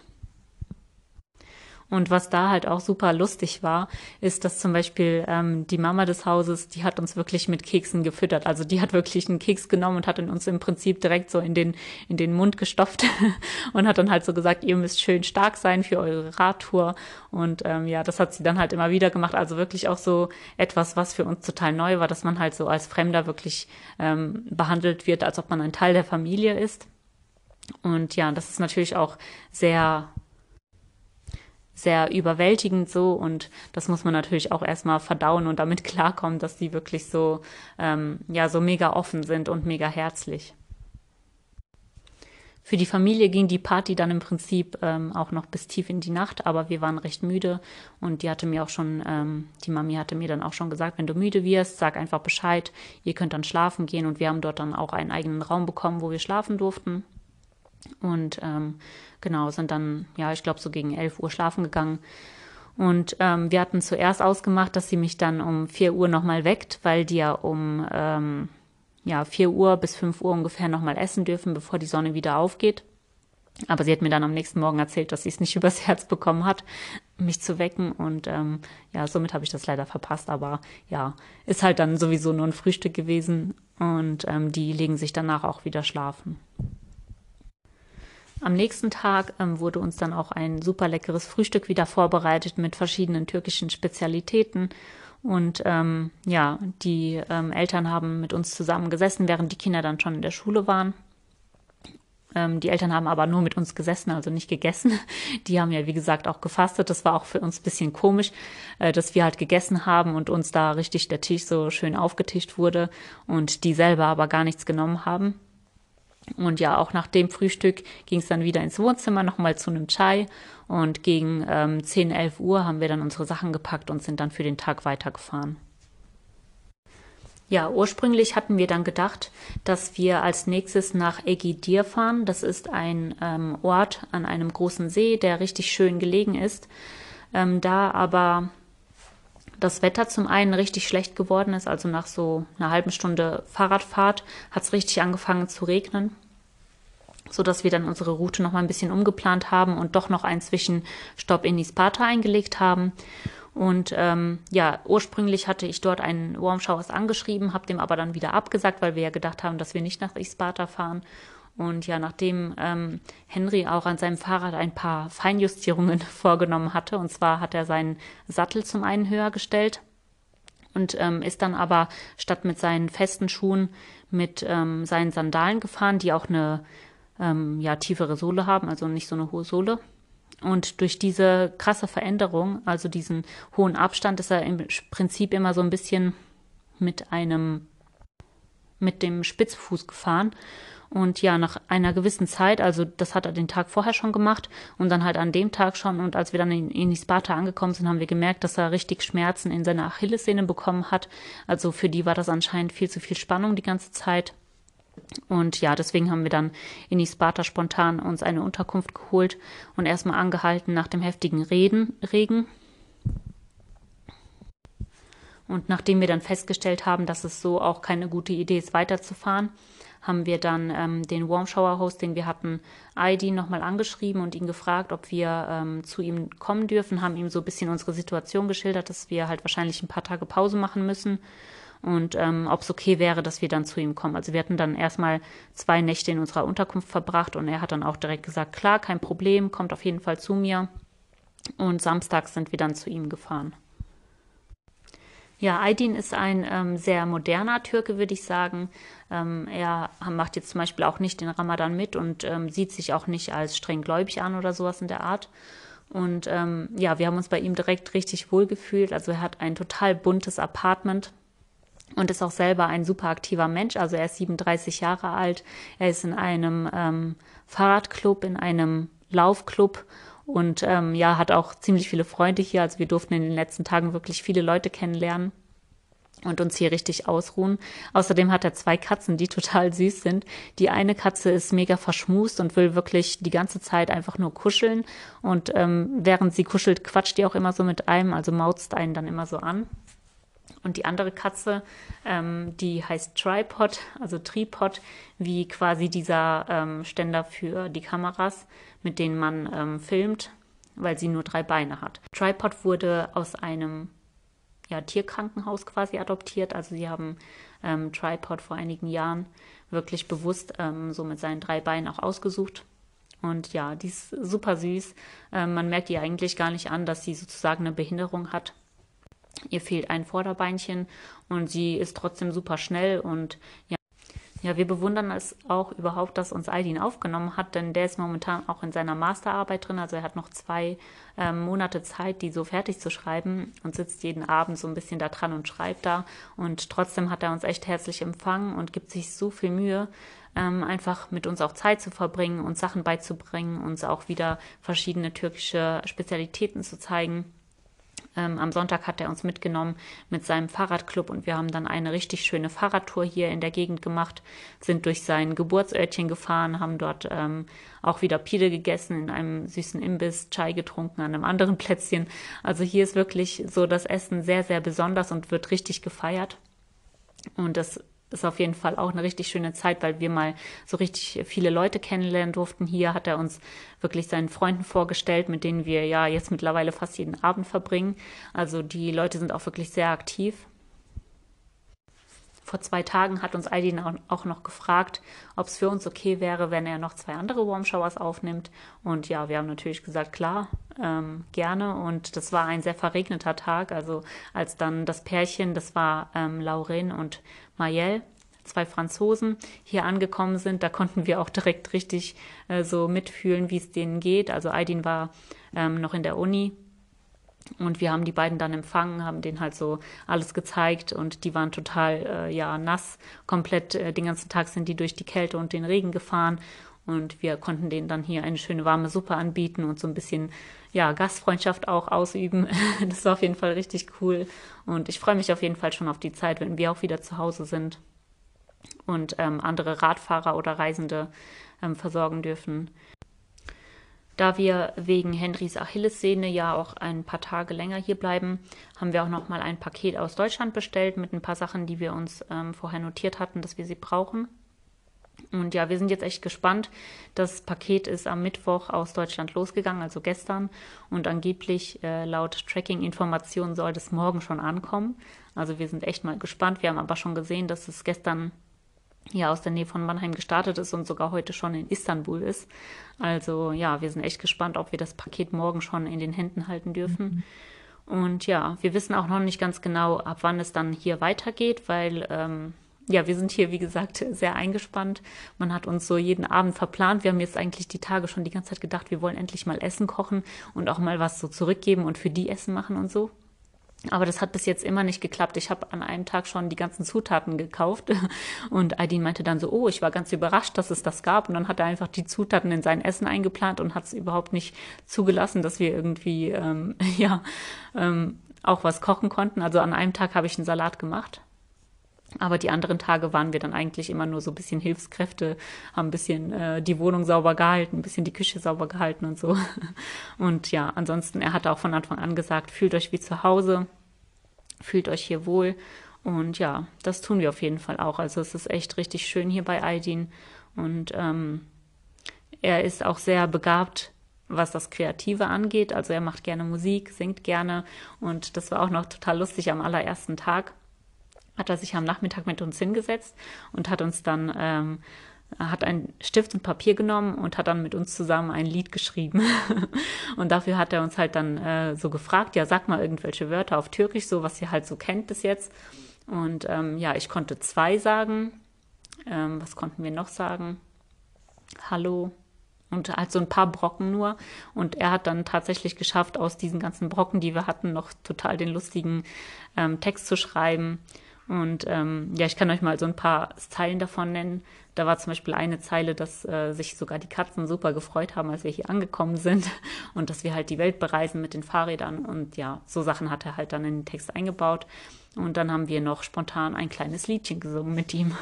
Und was da halt auch super lustig war, ist, dass zum Beispiel ähm, die Mama des Hauses, die hat uns wirklich mit Keksen gefüttert. Also die hat wirklich einen Keks genommen und hat uns im Prinzip direkt so in den, in den Mund gestopft <laughs> und hat dann halt so gesagt, ihr müsst schön stark sein für eure Radtour. Und ähm, ja, das hat sie dann halt immer wieder gemacht. Also wirklich auch so etwas, was für uns total neu war, dass man halt so als Fremder wirklich ähm, behandelt wird, als ob man ein Teil der Familie ist. Und ja, das ist natürlich auch sehr sehr überwältigend so und das muss man natürlich auch erstmal verdauen und damit <laughs> klarkommen, dass die wirklich so, ähm, ja, so mega offen sind und mega herzlich. Für die Familie ging die Party dann im Prinzip ähm, auch noch bis tief in die Nacht, aber wir waren recht müde und die hatte mir auch schon, ähm, die Mami hatte mir dann auch schon gesagt, wenn du müde wirst, sag einfach Bescheid, ihr könnt dann schlafen gehen und wir haben dort dann auch einen eigenen Raum bekommen, wo wir schlafen durften. Und ähm, genau, sind dann, ja, ich glaube, so gegen 11 Uhr schlafen gegangen. Und ähm, wir hatten zuerst ausgemacht, dass sie mich dann um 4 Uhr nochmal weckt, weil die ja um ähm, ja, 4 Uhr bis 5 Uhr ungefähr nochmal essen dürfen, bevor die Sonne wieder aufgeht. Aber sie hat mir dann am nächsten Morgen erzählt, dass sie es nicht <laughs> übers Herz bekommen hat, mich zu wecken. Und ähm, ja, somit habe ich das leider verpasst. Aber ja, ist halt dann sowieso nur ein Frühstück gewesen. Und ähm, die legen sich danach auch wieder schlafen. Am nächsten Tag ähm, wurde uns dann auch ein super leckeres Frühstück wieder vorbereitet mit verschiedenen türkischen Spezialitäten. Und ähm, ja, die ähm, Eltern haben mit uns zusammen gesessen, während die Kinder dann schon in der Schule waren. Ähm, die Eltern haben aber nur mit uns gesessen, also nicht gegessen. <laughs> Die haben ja, wie gesagt, auch gefastet. Das war auch für uns ein bisschen komisch, äh, dass wir halt gegessen haben und uns da richtig der Tisch so schön aufgetischt wurde und die selber aber gar nichts genommen haben. Und ja, auch nach dem Frühstück ging es dann wieder ins Wohnzimmer, nochmal zu einem Chai. Und gegen ähm, 10, 11 Uhr haben wir dann unsere Sachen gepackt und sind dann für den Tag weitergefahren. Ja, ursprünglich hatten wir dann gedacht, dass wir als nächstes nach Egidir fahren. Das ist ein ähm, Ort an einem großen See, der richtig schön gelegen ist. Ähm, da aber das Wetter zum einen richtig schlecht geworden ist, also nach so einer halben Stunde Fahrradfahrt hat es richtig angefangen zu regnen, so dass wir dann unsere Route noch mal ein bisschen umgeplant haben und doch noch einen Zwischenstopp in Isparta eingelegt haben. Und ähm, ja, ursprünglich hatte ich dort einen Warm Showers angeschrieben, habe dem aber dann wieder abgesagt, weil wir ja gedacht haben, dass wir nicht nach Isparta fahren. Und ja, nachdem ähm, Henry auch an seinem Fahrrad ein paar Feinjustierungen <laughs> vorgenommen hatte, und zwar hat er seinen Sattel zum einen höher gestellt und ähm, ist dann aber statt mit seinen festen Schuhen mit ähm, seinen Sandalen gefahren, die auch eine ähm, ja, tiefere Sohle haben, also nicht so eine hohe Sohle. Und durch diese krasse Veränderung, also diesen hohen Abstand, ist er im Prinzip immer so ein bisschen mit einem, mit dem Spitzfuß gefahren. Und ja, nach einer gewissen Zeit, also das hat er den Tag vorher schon gemacht und dann halt an dem Tag schon. Und als wir dann in, in Isparta angekommen sind, haben wir gemerkt, dass er richtig Schmerzen in seiner Achillessehne bekommen hat. Also für die war das anscheinend viel zu viel Spannung die ganze Zeit. Und ja, deswegen haben wir dann in Isparta spontan uns eine Unterkunft geholt und erstmal angehalten nach dem heftigen Reden, Regen. Und nachdem wir dann festgestellt haben, dass es so auch keine gute Idee ist, weiterzufahren, haben wir dann ähm, den Warm Shower Host, den wir hatten, ID nochmal angeschrieben und ihn gefragt, ob wir ähm, zu ihm kommen dürfen, haben ihm so ein bisschen unsere Situation geschildert, dass wir halt wahrscheinlich ein paar Tage Pause machen müssen und ähm, ob es okay wäre, dass wir dann zu ihm kommen. Also wir hatten dann erstmal zwei Nächte in unserer Unterkunft verbracht und er hat dann auch direkt gesagt, klar, kein Problem, kommt auf jeden Fall zu mir. Und samstags sind wir dann zu ihm gefahren. Ja, Aydin ist ein ähm, sehr moderner Türke, würde ich sagen. Ähm, er macht jetzt zum Beispiel auch nicht den Ramadan mit und ähm, sieht sich auch nicht als streng gläubig an oder sowas in der Art. Und ähm, ja, wir haben uns bei ihm direkt richtig wohl gefühlt. Also er hat ein total buntes Apartment und ist auch selber ein super aktiver Mensch. Also er ist 37 Jahre alt. Er ist in einem ähm, Fahrradclub, in einem Laufclub und ähm, ja, hat auch ziemlich viele Freunde hier. Also wir durften in den letzten Tagen wirklich viele Leute kennenlernen und uns hier richtig ausruhen. Außerdem hat er zwei Katzen, die total süß sind. Die eine Katze ist mega verschmust und will wirklich die ganze Zeit einfach nur kuscheln. Und ähm, während sie kuschelt, quatscht die auch immer so mit einem, also mauzt einen dann immer so an. Und die andere Katze, ähm, die heißt Tripod, also Tripod, wie quasi dieser ähm, Ständer für die Kameras, mit denen man ähm, filmt, weil sie nur drei Beine hat. Tripod wurde aus einem ja, Tierkrankenhaus quasi adoptiert. Also sie haben ähm, Tripod vor einigen Jahren wirklich bewusst ähm, so mit seinen drei Beinen auch ausgesucht. Und ja, die ist super süß. Ähm, man merkt ihr eigentlich gar nicht an, dass sie sozusagen eine Behinderung hat. Ihr fehlt ein Vorderbeinchen und sie ist trotzdem super schnell und ja. Ja, wir bewundern es auch überhaupt, dass uns Aydin aufgenommen hat, denn der ist momentan auch in seiner Masterarbeit drin. Also er hat noch zwei ähm, Monate Zeit, die so fertig zu schreiben und sitzt jeden Abend so ein bisschen da dran und schreibt da. Und trotzdem hat er uns echt herzlich empfangen und gibt sich so viel Mühe, ähm, einfach mit uns auch Zeit zu verbringen, uns Sachen beizubringen, uns auch wieder verschiedene türkische Spezialitäten zu zeigen. Ähm, am Sonntag hat er uns mitgenommen mit seinem Fahrradclub und wir haben dann eine richtig schöne Fahrradtour hier in der Gegend gemacht, sind durch sein Geburtsörtchen gefahren, haben dort ähm, auch wieder Pide gegessen in einem süßen Imbiss, Chai getrunken an einem anderen <laughs> Plätzchen. Also hier ist wirklich so das Essen sehr, sehr besonders und wird richtig gefeiert. Und das ist auf jeden Fall auch eine richtig schöne Zeit, weil wir mal so richtig viele Leute kennenlernen durften. Hier hat er uns wirklich seinen Freunden vorgestellt, mit denen wir ja jetzt mittlerweile fast jeden Abend verbringen. Also die Leute sind auch wirklich sehr aktiv. Vor zwei Tagen hat uns Aidin auch noch gefragt, ob es für uns okay wäre, wenn er noch zwei andere Warm Showers aufnimmt. Und ja, wir haben natürlich gesagt, klar, ähm, gerne. Und das war ein sehr verregneter Tag. Also als dann das Pärchen, das war ähm, Lauren und Mayel, zwei Franzosen, hier angekommen sind, da konnten wir auch direkt richtig äh, so mitfühlen, wie es denen geht. Also Aidin war ähm, noch in der Uni und wir haben die beiden dann empfangen, haben denen halt so alles gezeigt und die waren total äh, ja nass, komplett äh, den ganzen Tag sind die durch die Kälte und den Regen gefahren und wir konnten denen dann hier eine schöne warme Suppe anbieten und so ein bisschen ja Gastfreundschaft auch ausüben. <laughs> Das war auf jeden Fall richtig cool und ich freue mich auf jeden Fall schon auf die Zeit, wenn wir auch wieder zu Hause sind und ähm, andere Radfahrer oder Reisende ähm, versorgen dürfen. Da wir wegen Henrys Achillessehne ja auch ein paar Tage länger hier bleiben, haben wir auch noch mal ein Paket aus Deutschland bestellt mit ein paar Sachen, die wir uns ähm, vorher notiert hatten, dass wir sie brauchen. Und ja, wir sind jetzt echt gespannt. Das Paket ist am Mittwoch aus Deutschland losgegangen, also gestern. Und angeblich äh, laut Tracking-Informationen soll das morgen schon ankommen. Also wir sind echt mal gespannt. Wir haben aber schon gesehen, dass es gestern ja aus der Nähe von Mannheim gestartet ist und sogar heute schon in Istanbul ist. Also ja, wir sind echt gespannt, ob wir das Paket morgen schon in den Händen halten dürfen. Mhm. Und ja, wir wissen auch noch nicht ganz genau, ab wann es dann hier weitergeht, weil ähm, ja, wir sind hier, wie gesagt, sehr eingespannt. Man hat uns so jeden Abend verplant. Wir haben jetzt eigentlich die Tage schon die ganze Zeit gedacht, wir wollen endlich mal Essen kochen und auch mal was so zurückgeben und für die Essen machen und so. Aber das hat bis jetzt immer nicht geklappt. Ich habe an einem Tag schon die ganzen Zutaten gekauft <laughs> und Aidin meinte dann so, oh, ich war ganz überrascht, dass es das gab. Und dann hat er einfach die Zutaten in sein Essen eingeplant und hat es überhaupt nicht zugelassen, dass wir irgendwie ähm, <laughs> ja ähm, auch was kochen konnten. Also an einem Tag habe ich einen Salat gemacht Aber die anderen Tage waren wir dann eigentlich immer nur so ein bisschen Hilfskräfte, haben ein bisschen äh, die Wohnung sauber gehalten, ein bisschen die Küche sauber gehalten und so. <laughs> Und ja, ansonsten, er hat auch von Anfang an gesagt, fühlt euch wie zu Hause, fühlt euch hier wohl. Und ja, das tun wir auf jeden Fall auch. Also es ist echt richtig schön hier bei Aydin. Und ähm, er ist auch sehr begabt, was das Kreative angeht. Also er macht gerne Musik, singt gerne. Und das war auch noch total lustig am allerersten Tag hat er sich am Nachmittag mit uns hingesetzt und hat uns dann ähm, hat einen Stift und Papier genommen und hat dann mit uns zusammen ein Lied geschrieben. <laughs> und dafür hat er uns halt dann äh, so gefragt, ja, sag mal irgendwelche Wörter auf Türkisch, so was ihr halt so kennt bis jetzt. Und ähm, ja, ich konnte zwei sagen. Ähm, was konnten wir noch sagen? Hallo. Und halt so ein paar Brocken nur. Und er hat dann tatsächlich geschafft, aus diesen ganzen Brocken, die wir hatten, noch total den lustigen ähm, Text zu schreiben. Und ähm, ja, ich kann euch mal so ein paar Zeilen davon nennen. Da war zum Beispiel eine Zeile, dass äh, sich sogar die Katzen super gefreut haben, als wir hier angekommen sind <laughs> und dass wir halt die Welt bereisen mit den Fahrrädern. Und ja, so Sachen hat er halt dann in den Text eingebaut. Und dann haben wir noch spontan ein kleines Liedchen gesungen mit ihm.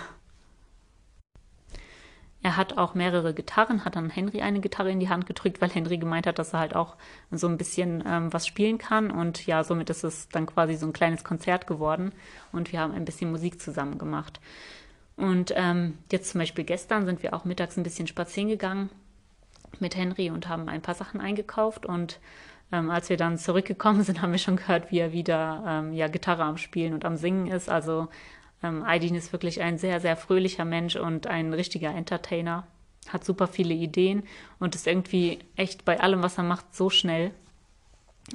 Er hat auch mehrere Gitarren, hat dann Henry eine Gitarre in die Hand gedrückt, weil Henry gemeint hat, dass er halt auch so ein bisschen ähm, was spielen kann. Und ja, somit ist es dann quasi so ein kleines Konzert geworden und wir haben ein bisschen Musik zusammen gemacht. Und ähm, jetzt zum Beispiel gestern sind wir auch mittags ein bisschen spazieren gegangen mit Henry und haben ein paar Sachen eingekauft und ähm, als wir dann zurückgekommen <laughs> sind, haben wir schon gehört, wie er wieder ähm, ja, Gitarre am Spielen und am Singen ist. Also ähm, Aydin ist wirklich ein sehr, sehr fröhlicher Mensch und ein richtiger Entertainer. Hat super viele Ideen und ist irgendwie echt bei allem, was er macht, so schnell.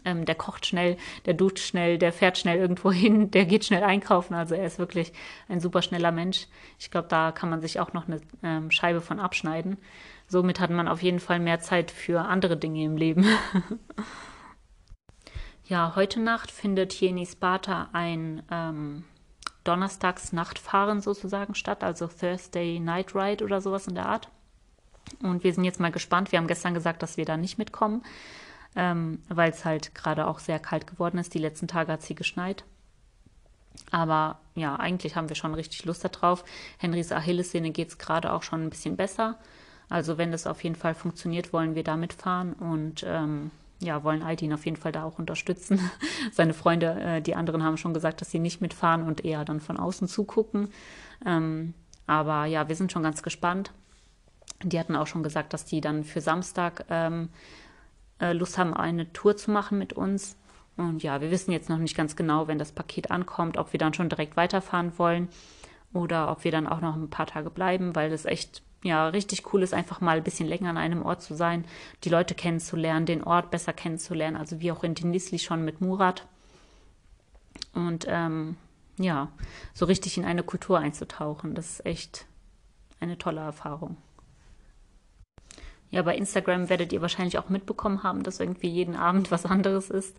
Ähm, der kocht schnell, der duscht schnell, der fährt schnell irgendwo hin, <laughs> der geht schnell einkaufen. Also er ist wirklich ein super schneller Mensch. Ich glaube, da kann man sich auch noch eine ähm, Scheibe von abschneiden. Somit hat man auf jeden Fall mehr Zeit für andere Dinge im Leben. <laughs> ja, heute Nacht findet hier in Sparta ein ähm, donnerstags Nachtfahren sozusagen statt, also Thursday Night Ride oder sowas in der Art. Und wir sind jetzt mal gespannt. Wir haben gestern gesagt, dass wir da nicht mitkommen, ähm, weil es halt gerade auch sehr kalt geworden ist. Die letzten Tage hat es hier geschneit. Aber ja, eigentlich haben wir schon richtig Lust darauf. Henrys Achillessehne geht es gerade auch schon ein bisschen besser. Also wenn das auf jeden Fall funktioniert, wollen wir da mitfahren. Und ähm, ja, wollen Aldin auf jeden Fall da auch unterstützen. <laughs> Seine Freunde, äh, die anderen haben schon gesagt, dass sie nicht mitfahren und eher dann von außen zugucken. Ähm, aber ja, wir sind schon ganz gespannt. Die hatten auch schon gesagt, dass die dann für Samstag ähm, äh, Lust haben, eine Tour zu machen mit uns. Und ja, wir wissen jetzt noch nicht ganz genau, wenn das Paket ankommt, ob wir dann schon direkt weiterfahren wollen oder ob wir dann auch noch ein paar Tage bleiben, weil es echt ja, richtig cool ist, einfach mal ein bisschen länger an einem Ort zu sein, die Leute kennenzulernen, den Ort besser kennenzulernen, also wie auch in Tinisli schon mit Murat. Und ähm, ja, so richtig in eine Kultur einzutauchen, das ist echt eine tolle Erfahrung. Ja, bei Instagram werdet ihr wahrscheinlich auch mitbekommen haben, dass irgendwie jeden Abend was anderes ist.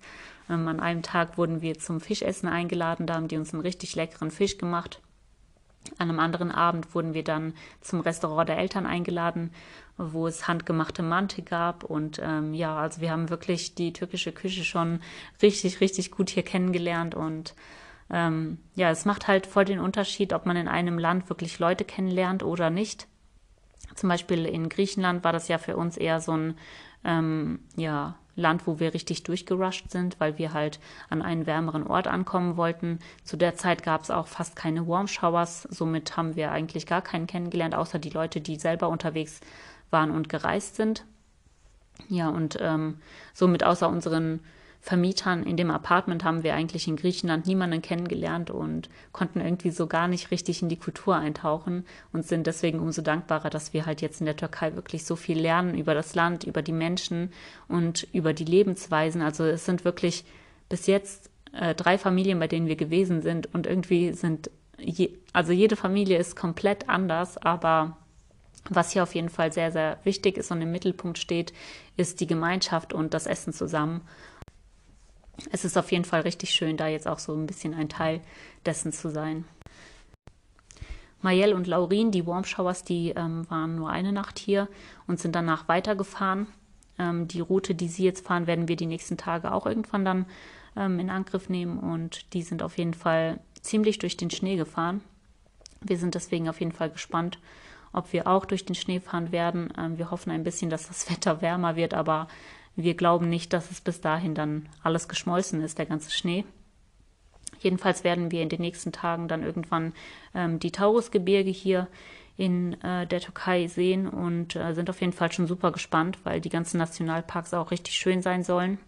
Ähm, an einem Tag wurden wir zum Fischessen eingeladen, da haben die uns einen richtig leckeren Fisch gemacht. An einem anderen Abend wurden wir dann zum Restaurant der Eltern eingeladen, wo es handgemachte Mante gab. Und ähm, ja, also wir haben wirklich die türkische Küche schon richtig, richtig gut hier kennengelernt. Und ähm, ja, es macht halt voll den Unterschied, ob man in einem Land wirklich Leute kennenlernt oder nicht. Zum Beispiel in Griechenland war das ja für uns eher so ein ähm, ja, Land, wo wir richtig durchgerusht sind, weil wir halt an einen wärmeren Ort ankommen wollten. Zu der Zeit gab es auch fast keine Warm Showers, somit haben wir eigentlich gar keinen kennengelernt, außer die Leute, die selber unterwegs waren und gereist sind. Ja, und ähm, somit außer unseren Vermietern in dem Apartment haben wir eigentlich in Griechenland niemanden kennengelernt und konnten irgendwie so gar nicht richtig in die Kultur eintauchen und sind deswegen umso dankbarer, dass wir halt jetzt in der Türkei wirklich so viel lernen über das Land, über die Menschen und über die Lebensweisen. Also es sind wirklich bis jetzt äh, drei Familien, bei denen wir gewesen sind und irgendwie sind, je, also jede Familie ist komplett anders, aber was hier auf jeden Fall sehr, sehr wichtig ist und im Mittelpunkt steht, ist die Gemeinschaft und das Essen zusammen es ist auf jeden Fall richtig schön, da jetzt auch so ein bisschen ein Teil dessen zu sein. Mayel und Laurin, die Warm Showers, die ähm, waren nur eine Nacht hier und sind danach weitergefahren. Ähm, die Route, die sie jetzt fahren, werden wir die nächsten Tage auch irgendwann dann ähm, in Angriff nehmen und die sind auf jeden Fall ziemlich durch den Schnee gefahren. Wir sind deswegen auf jeden Fall gespannt, ob wir auch durch den Schnee fahren werden. Ähm, wir hoffen ein bisschen, dass das <laughs> Wetter wärmer wird, aber wir glauben nicht, dass es bis dahin dann alles geschmolzen ist, der ganze Schnee. Jedenfalls werden wir in den nächsten Tagen dann irgendwann ähm, die Taurusgebirge hier in äh, der Türkei sehen und äh, sind auf jeden Fall schon super gespannt, weil die ganzen Nationalparks auch richtig schön sein sollen.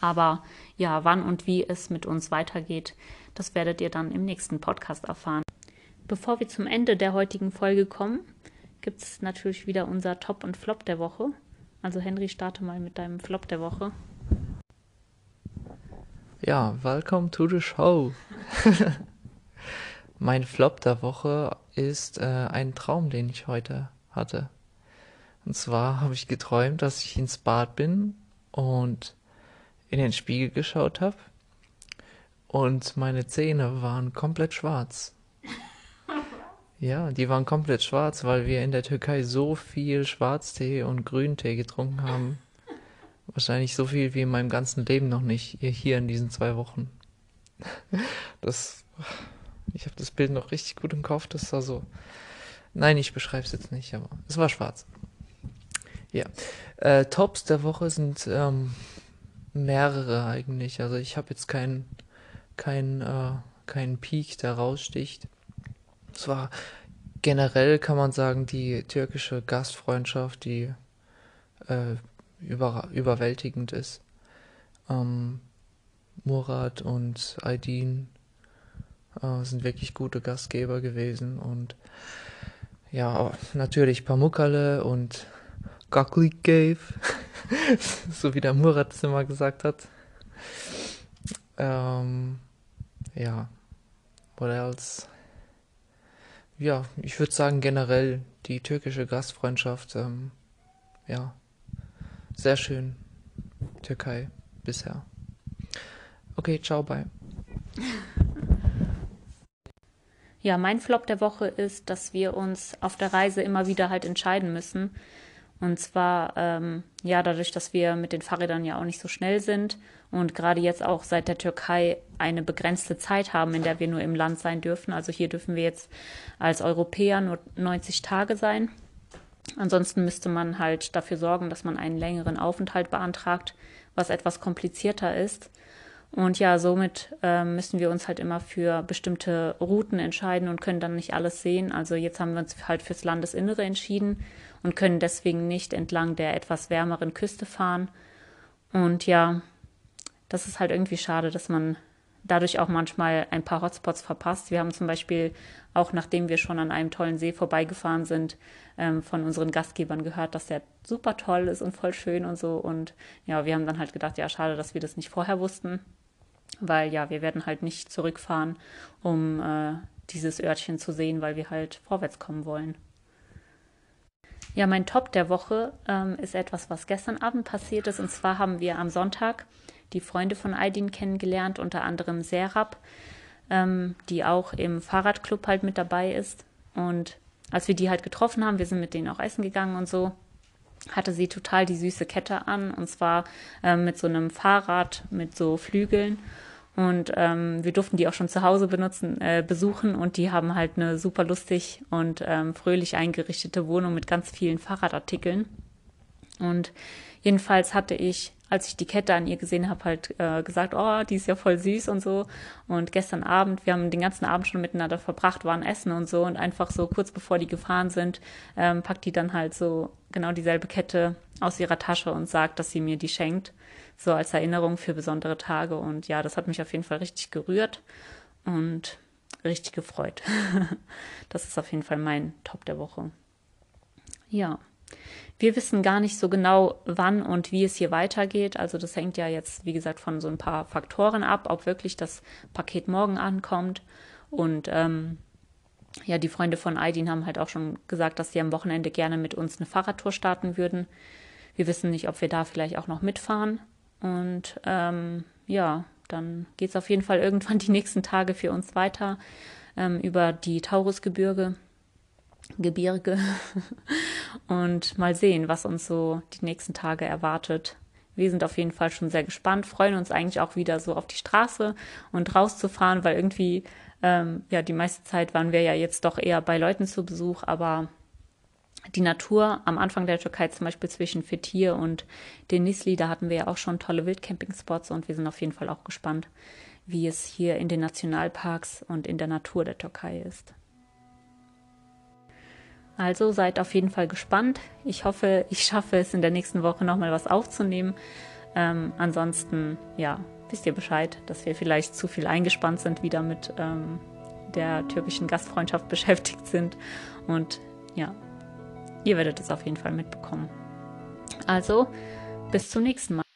Aber ja, wann und wie es mit uns weitergeht, das werdet ihr dann im nächsten Podcast erfahren. Bevor wir zum Ende der heutigen Folge kommen, gibt es natürlich wieder unser Top und Flop der Woche. Also Henry, starte mal mit deinem Flop der Woche. Ja, welcome to the show. <laughs> mein Flop der Woche ist äh, ein Traum, den ich heute hatte. Und zwar habe ich geträumt, dass ich ins Bad bin und in den Spiegel geschaut habe und meine Zähne waren komplett schwarz. Ja, die waren komplett schwarz, weil wir in der Türkei so viel Schwarztee und Grüntee getrunken haben. Wahrscheinlich so viel wie in meinem ganzen Leben noch nicht hier in diesen zwei Wochen. Das, ich habe das Bild noch richtig gut im Kopf. Das war so. Nein, ich beschreibe es jetzt nicht, aber es war schwarz. Ja, äh, Tops der Woche sind ähm, mehrere eigentlich. Also ich habe jetzt keinen kein, äh, kein Peak, der raussticht. Es war generell, kann man sagen, die türkische Gastfreundschaft, die äh, über, überwältigend ist. Ähm, Murat und Aydin äh, sind wirklich gute Gastgeber gewesen und ja, natürlich Pamukkale und Gaklik Cave, <laughs> so wie der Murat es immer gesagt hat. Ähm, ja, what else? Ja, ich würde sagen generell die türkische Gastfreundschaft, ähm, ja, sehr schön. Türkei bisher. Okay, ciao, bye. Ja, mein Flop der Woche ist, dass wir uns auf der Reise immer wieder halt entscheiden müssen. Und zwar, ähm, ja, dadurch, dass wir mit den Fahrrädern ja auch nicht so schnell sind und gerade jetzt auch seit der Türkei eine begrenzte Zeit haben, in der wir nur im Land sein dürfen. Also hier dürfen wir jetzt als Europäer nur 90 Tage sein. Ansonsten müsste man halt dafür sorgen, dass man einen längeren Aufenthalt beantragt, was etwas komplizierter ist. Und ja, somit äh, müssen wir uns halt immer für bestimmte Routen entscheiden und können dann nicht alles sehen. Also jetzt haben wir uns halt fürs Landesinnere entschieden und können deswegen nicht entlang der etwas wärmeren Küste fahren. Und ja, das ist halt irgendwie schade, dass man dadurch auch manchmal ein paar Hotspots verpasst. Wir haben zum Beispiel auch nachdem wir schon an einem tollen See vorbeigefahren sind, ähm, von unseren Gastgebern gehört, dass der super toll ist und voll schön und so. Und ja, wir haben dann halt gedacht, ja, schade, dass wir das nicht vorher wussten, weil ja, wir werden halt nicht zurückfahren, um äh, dieses Örtchen zu sehen, weil wir halt vorwärts kommen wollen. Ja, mein Top der Woche ähm, ist etwas, was gestern Abend passiert ist. Und zwar haben wir am Sonntag die Freunde von Aydin kennengelernt, unter anderem Serap, ähm, die auch im Fahrradclub halt mit dabei ist. Und als wir die halt getroffen haben, wir sind mit denen auch essen gegangen und so, hatte sie total die süße Kette an und zwar ähm, mit so einem Fahrrad mit so Flügeln. Und ähm, wir durften die auch schon zu Hause benutzen, äh, besuchen und die haben halt eine super lustig und ähm, fröhlich eingerichtete Wohnung mit ganz vielen Fahrradartikeln. Und jedenfalls hatte ich als ich die Kette an ihr gesehen habe, halt äh, gesagt, oh, die ist ja voll süß und so. Und gestern Abend, wir haben den ganzen Abend schon miteinander verbracht, waren essen und so. Und einfach so kurz bevor die gefahren sind, ähm, packt die dann halt so genau dieselbe Kette aus ihrer Tasche und sagt, dass sie mir die schenkt. So als Erinnerung für besondere Tage. Und ja, das hat mich auf jeden Fall richtig gerührt und richtig gefreut. <laughs> das ist auf jeden Fall mein Top der Woche. Ja. Wir wissen gar nicht so genau, wann und wie es hier weitergeht. Also das hängt ja jetzt, wie gesagt, von so ein paar Faktoren ab, ob wirklich das Paket morgen ankommt. Und ähm, ja, die Freunde von Aydin haben halt auch schon gesagt, dass sie am Wochenende gerne mit uns eine Fahrradtour starten würden. Wir wissen nicht, ob wir da vielleicht auch noch mitfahren. Und ähm, ja, dann geht es auf jeden Fall irgendwann <laughs> die nächsten Tage für uns weiter ähm, über die Taurusgebirge. Gebirge <laughs> und mal sehen, was uns so die nächsten Tage erwartet. wir sind auf jeden Fall schon sehr gespannt, freuen uns eigentlich auch wieder so auf die Straße und rauszufahren, weil irgendwie, ähm, ja, die meiste Zeit waren wir ja jetzt doch eher bei Leuten zu Besuch, aber die Natur am Anfang der Türkei, zum Beispiel zwischen Fethiye und Denizli, da hatten wir ja auch schon tolle Wildcampingspots und wir sind auf jeden Fall auch gespannt, wie es hier in den Nationalparks und in der Natur der Türkei ist. Also seid auf jeden Fall gespannt. Ich hoffe, ich schaffe es in der nächsten Woche nochmal was aufzunehmen. Ähm, ansonsten, ja, wisst ihr Bescheid, dass wir vielleicht zu viel eingespannt sind, wieder mit ähm, der türkischen Gastfreundschaft <laughs> beschäftigt sind. Und ja, ihr werdet es auf jeden Fall mitbekommen. Also, bis zum nächsten Mal.